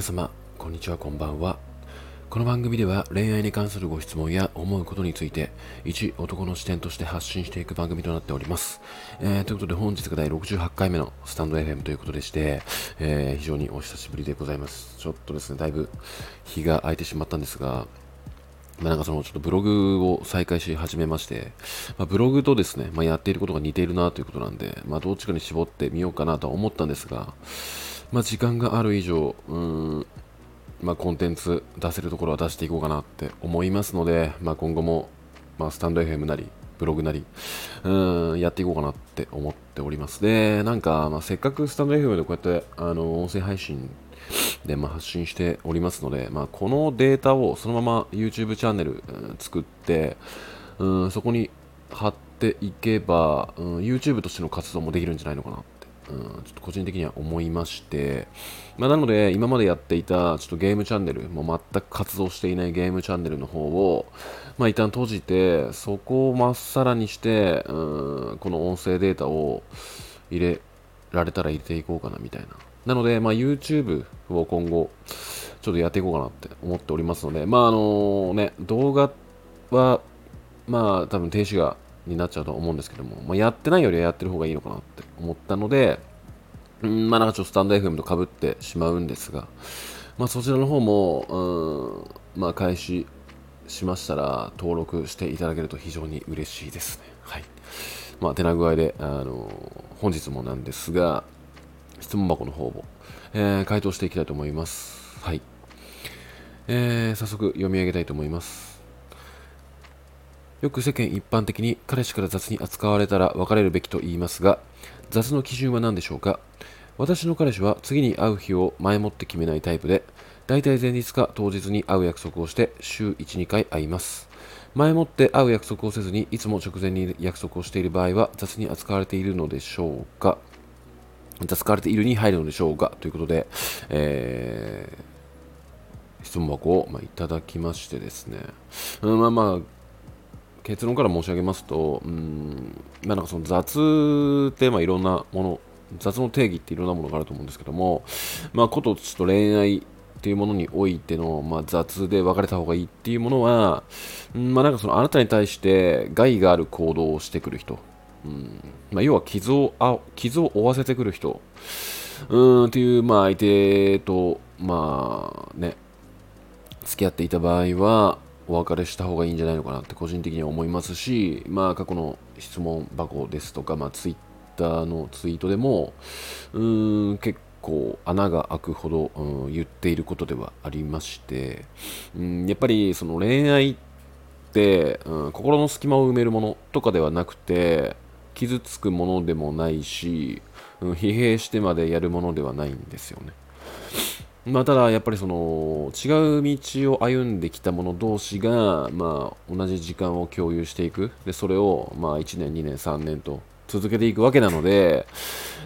皆様、こんにちは、こんばんは。この番組では恋愛に関するご質問や思うことについて、一男の視点として発信していく番組となっております。えー、ということで本日が第68回目のスタンド FM ということでして、えー、非常にお久しぶりでございます。ちょっとですね、だいぶ日が空いてしまったんですが、まあ、なんかそのちょっとブログを再開し始めまして、まあ、ブログとですね、まあ、やっていることが似ているなということなんで、まあ、どっちかに絞ってみようかなとは思ったんですが、まあ、時間がある以上、うん、まあ、コンテンツ出せるところは出していこうかなって思いますので、まあ、今後も、まあ、スタンド FM なり、ブログなり、うん、やっていこうかなって思っております。で、なんか、まあ、せっかくスタンド FM でこうやって、あの、音声配信で、まあ、発信しておりますので、まあ、このデータをそのまま YouTube チャンネル、うん、作って、うん、そこに貼っていけば、うん、YouTube としての活動もできるんじゃないのかなうん、ちょっと個人的には思いまして、まあ、なので今までやっていたちょっとゲームチャンネル、もう全く活動していないゲームチャンネルの方を、まあ、一旦閉じて、そこをまっさらにして、うん、この音声データを入れられたら入れていこうかなみたいな。なので、まあ、YouTube を今後、ちょっとやっていこうかなって思っておりますので、まああのね、動画は、まあ多分停止がになっちゃうと思うんですけども、まあ、やってないよりはやってる方がいいのかなっ思ったので、うん、まあなんかちょっとスタンド FM とかぶってしまうんですが、まあそちらの方も、うん、まあ開始しましたら登録していただけると非常に嬉しいですね。はい。まあ手な具合で、あの本日もなんですが、質問箱の方を、えー、回答していきたいと思います。はい。えー、早速読み上げたいと思います。よく世間一般的に彼氏から雑に扱われたら別れるべきと言いますが、雑の基準は何でしょうか？私の彼氏は次に会う日を前もって決めないタイプで、大体前日か当日に会う約束をして週1、2回会います。前もって会う約束をせずにいつも直前に約束をしている場合は雑に扱われているのでしょうか？雑われているに入るのでしょうか？ということで、えー、質問箱を、まあ、いただきましてですね、まあまあ結論から申し上げますと、うん、まあ、なんかその雑ってまあいろんなもの、雑の定義っていろんなものがあると思うんですけども、まあ、ことちと恋愛っていうものにおいての、まあ、雑で別れた方がいいっていうものは、うんまあ、なんかそのあなたに対して害がある行動をしてくる人、うんまあ、要は傷をあ傷を負わせてくる人、うんっていう、まあ、相手と、まあね、付き合っていた場合は、お別れした方がいいんじゃないのかなって個人的には思いますし、まあ、過去の質問箱ですとか、まあ、ツイッターのツイートでも、うーん、結構穴が開くほど、うん、言っていることではありまして、うん、やっぱりその恋愛って、うん、心の隙間を埋めるものとかではなくて、傷つくものでもないし、うん、疲弊してまでやるものではないんですよね。まあ、ただやっぱりその違う道を歩んできた者同士が、まあ、同じ時間を共有していく。でそれをまあ1年2年3年と続けていくわけなので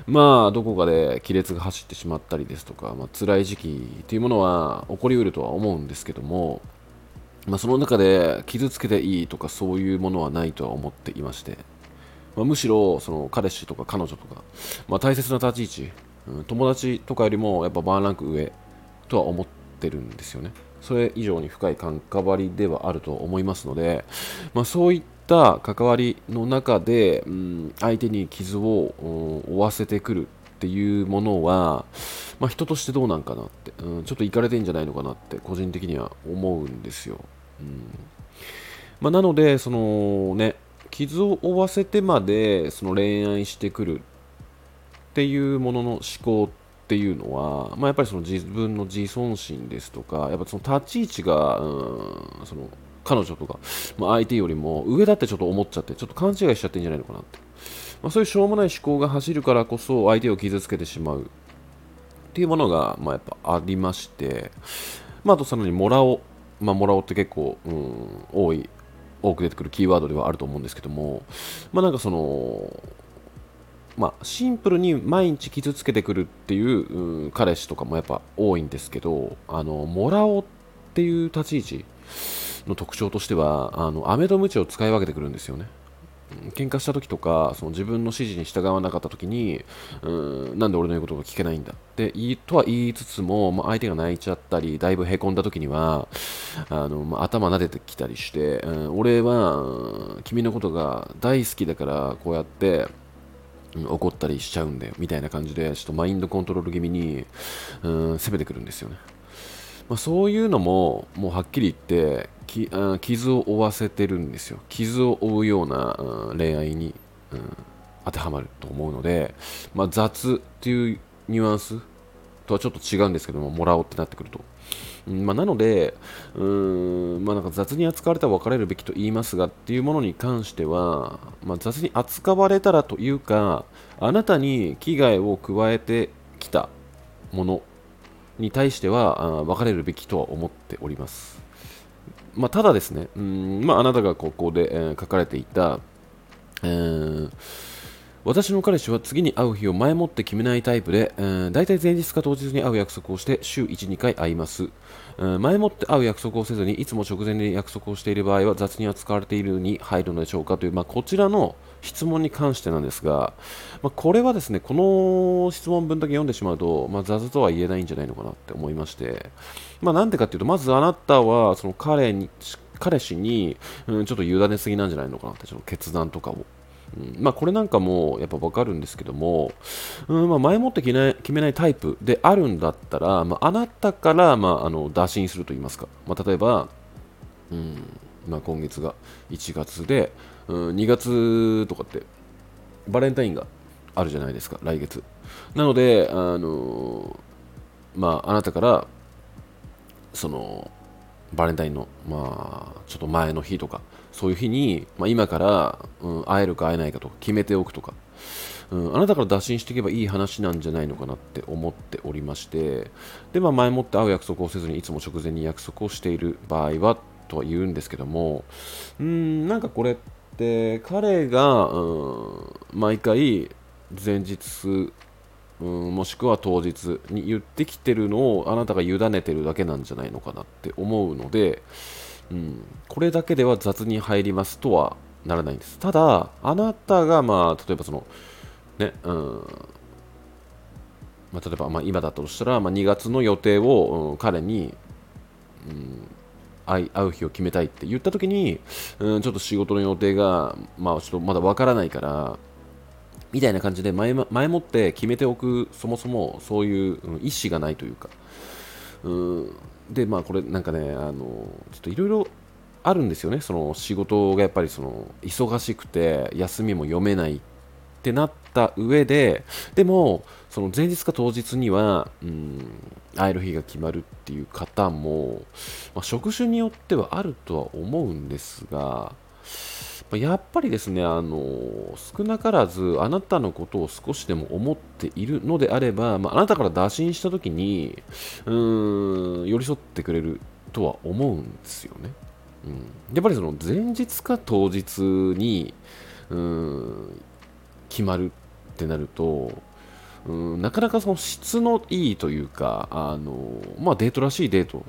まあどこかで亀裂が走ってしまったりですとか、まあ辛い時期っていうものは起こりうるとは思うんですけども、まあ、その中で傷つけていいとかそういうものはないとは思っていまして、まあ、むしろその彼氏とか彼女とか、まあ、大切な立ち位置、友達とかよりもやっぱバーランク上とは思ってるんですよね。それ以上に深い関わりではあると思いますので、まあ、そういった関わりの中で、うん、相手に傷を、負わせてくるっていうものは、まあ、人としてどうなんかなって、うん、ちょっといかれてんじゃないのかなって個人的には思うんですよ。うんまあ、なので、そのね、傷を負わせてまでその恋愛してくるっていうものの思考ってっていうのは、まあ、やっぱりその自分の自尊心ですとか、やっぱその立ち位置が、うん、その彼女とか、まあ、相手よりも上だってちょっと思っちゃって、ちょっと勘違いしちゃってんじゃないのかなって。まあ、そういうしょうもない思考が走るからこそ相手を傷つけてしまうっていうものが、まあ、やっぱありまして、まあ、とさらにモラオ、まあ、モラオって結構、うん、多い、多く出てくるキーワードではあると思うんですけども、まあ、なんかその、まあ、シンプルに毎日傷つけてくるっていう、う彼氏とかもやっぱ多いんですけど、あの、もらおうっていう立ち位置の特徴としては、あの、飴とムチを使い分けてくるんですよね。喧嘩した時とかその自分の指示に従わなかった時にうんなんで俺の言うことが聞けないんだっていとは言いつつも、まあ、相手が泣いちゃったりだいぶへこんだ時にはあの、まあ、頭撫でてきたりして、うん、俺は君のことが大好きだからこうやって怒ったりしちゃうんだよみたいな感じでちょっとマインドコントロール気味にうん攻めてくるんですよね、まあ、そういうのももうはっきり言ってき傷を負わせてるんですよ。傷を負うような、恋愛に、うん、当てはまると思うので、まあ、雑っていうニュアンスとはちょっと違うんですけどももらおうってなってくると、まあ、なのでうーん、まあ、なんか雑に扱われたら別れるべきと言いますがっていうものに関しては、まあ、雑に扱われたらというかあなたに危害を加えてきたものに対してはあ別れるべきとは思っております。まあ、ただですね、うんまあ、なたがここで、えー、書かれていた、えー、私の彼氏は次に会う日を前もって決めないタイプで、えー、大体前日か当日に会う約束をして週1、2回会います、えー、前もって会う約束をせずにいつも直前で約束をしている場合は雑に扱われているに入るのでしょうかという、まあ、こちらの質問に関してなんですが、まあ、これはですねこの質問文だけ読んでしまうと、まあ、雑とは言えないんじゃないのかなって思いまして、まあ、なんでかっていうとまずあなたはその彼に彼氏に、うん、ちょっと委ねすぎなんじゃないのかなってちょっと決断とかを。まあ、これなんかもやっぱ分かるんですけども、うんまあ、前もって決めない決めないタイプであるんだったら、まあ、あなたから、まあ、あの打診すると言いますか、まあ、例えば、うんまあ、今月が1月で、うん、2月とかってバレンタインがあるじゃないですか来月。なのであのまああなたからそのバレンタインのまあちょっと前の日とかそういう日に、まあ、今から、うん、会えるか会えないかとか決めておくとか、うん、あなたから打診していけばいい話なんじゃないのかなって思っておりまして。で、まあ、前もって会う約束をせずにいつも直前に約束をしている場合はとは言うんですけども。うんなんかこれっで彼が、うん、毎回前日、うん、もしくは当日に言ってきてるのをあなたが委ねてるだけなんじゃないのかなって思うので、うん、これだけでは雑に入りますとはならないんです。ただあなたがまあ例えばそのねうんまあ、例えば、まあ、今だとしたら、まあ、2月の予定を、うん、彼に、うん、会う日を決めたいって言った時に、うん、ちょっと仕事の予定が、まあ、ちょっとまだわからないから、みたいな感じで前前もって決めておく、そもそもそういう意思がないというか、うん、で、まあこれなんかね、あのちょっといろいろあるんですよね、その仕事がやっぱりその忙しくて、休みも読めないってなった上で、でも、その前日か当日には、うん、会える日が決まるっていう方も、まあ、職種によってはあるとは思うんですが、やっぱりですね、あの少なからずあなたのことを少しでも思っているのであれば、まあ、あなたから打診したときにうーん寄り添ってくれるとは思うんですよね。うん、やっぱりその前日か当日にうん決まるってなるとうんなかなかその質のいいというか、あのまあ、デートらしいデート、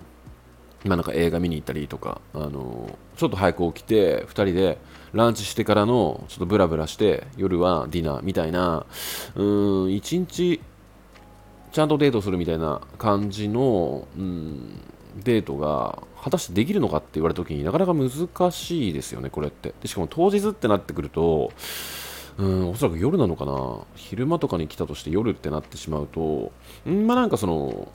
まあ、なんか映画見に行ったりとか、あのちょっと早く起きて2人でランチしてからのちょっとブラブラして夜はディナーみたいなうーん1日ちゃんとデートするみたいな感じの、うん、デートが果たしてできるのかって言われた時になかなか難しいですよね、これって。でしかも当日ってなってくると、うん、おそらく夜なのかな昼間とかに来たとして夜ってなってしまうと、んまあなんかその、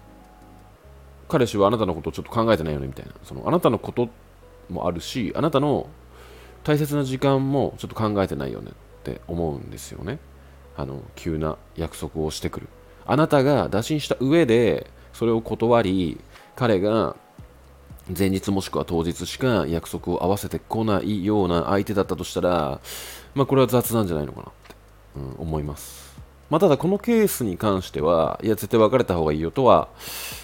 彼氏はあなたのことをちょっと考えてないよねみたいな、そのあなたのこともあるし、あなたの大切な時間もちょっと考えてないよねって思うんですよね。あの、急な約束をしてくる。あなたが打診した上で、それを断り、彼が前日もしくは当日しか約束を合わせてこないような相手だったとしたら、まあ、これは雑なんじゃないのかなって、うん、思います。まあ、ただ、このケースに関しては、いや、絶対別れた方がいいよとは、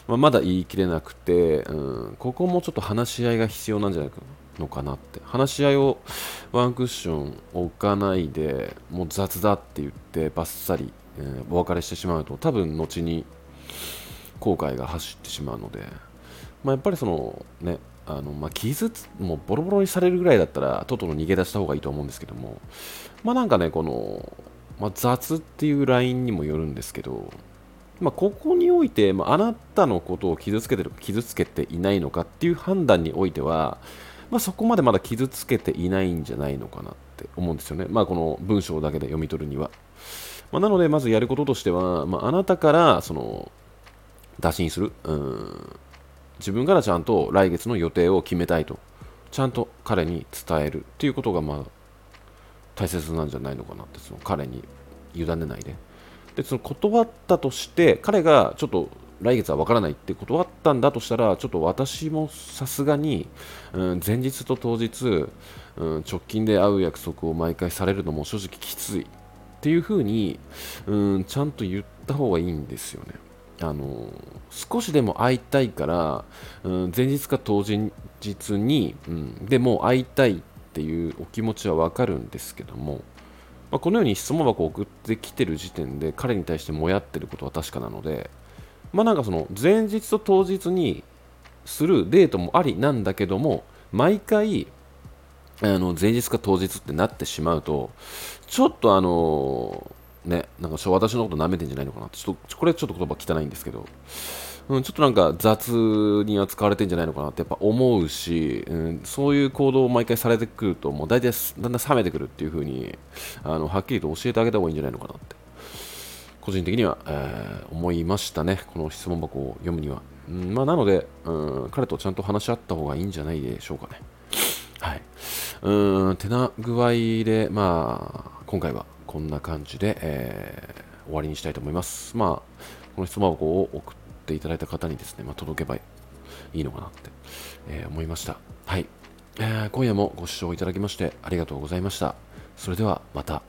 まあ、まだ言い切れなくて、うん、ここもちょっと話し合いが必要なんじゃないかなのかなって。話し合いをワンクッション置かないで、もう雑だって言って、ばっさり、えー、お別れしてしまうと、多分後に後悔が走ってしまうので、まあ、やっぱりそのね、あの、まあ、傷、もうボロボロにされるぐらいだったら、とっとと逃げ出した方がいいと思うんですけども、まあなんかね、この、まあ、雑っていうラインにもよるんですけど、まあ、ここにおいて、まあ、あなたのことを傷つけてる傷つけていないのかっていう判断においては、まあ、そこまでまだ傷つけていないんじゃないのかなって思うんですよね。まあ、この文章だけで読み取るには。まあ、なので、まずやることとしては、まあ、あなたからその打診する。うん。自分からちゃんと来月の予定を決めたいと。ちゃんと彼に伝える。っていうことがまあ大切なんじゃないのかなって。その彼に委ねないで。でその断ったとして彼がちょっと来月は分からないって断ったんだとしたらちょっと私もさすがに、うん、前日と当日、うん、直近で会う約束を毎回されるのも正直きついっていうふうに、うん、ちゃんと言った方がいいんですよね。あの少しでも会いたいから、うん、前日か当日に、うん、でも会いたいっていうお気持ちはわかるんですけども、まあ、このように質問箱を送ってきてる時点で彼に対してもやってることは確かなので、まあなんかその前日と当日にするデートもありなんだけども、毎回、あの前日か当日ってなってしまうと、ちょっとあのね、なんか私のこと舐めてんじゃないのかな、ちょっとこれちょっと言葉汚いんですけど、うん、ちょっとなんか雑に扱われてんじゃないのかなってやっぱ思うし、うん、そういう行動を毎回されてくると、もう大体だんだん冷めてくるっていう風にあのはっきりと教えてあげた方がいいんじゃないのかなって、個人的には、えー、思いましたね、この質問箱を読むには。うんまあ、なので、うん、彼とちゃんと話し合った方がいいんじゃないでしょうかね。はい。うん、てな具合で、まあ、今回はこんな感じで、えー、終わりにしたいと思います。まあ、この質問箱を送っていただいた方にですね、まあ、届けばいいのかなって、えー、思いました。はい、えー、今夜もご視聴いただきましてありがとうございました。それではまた。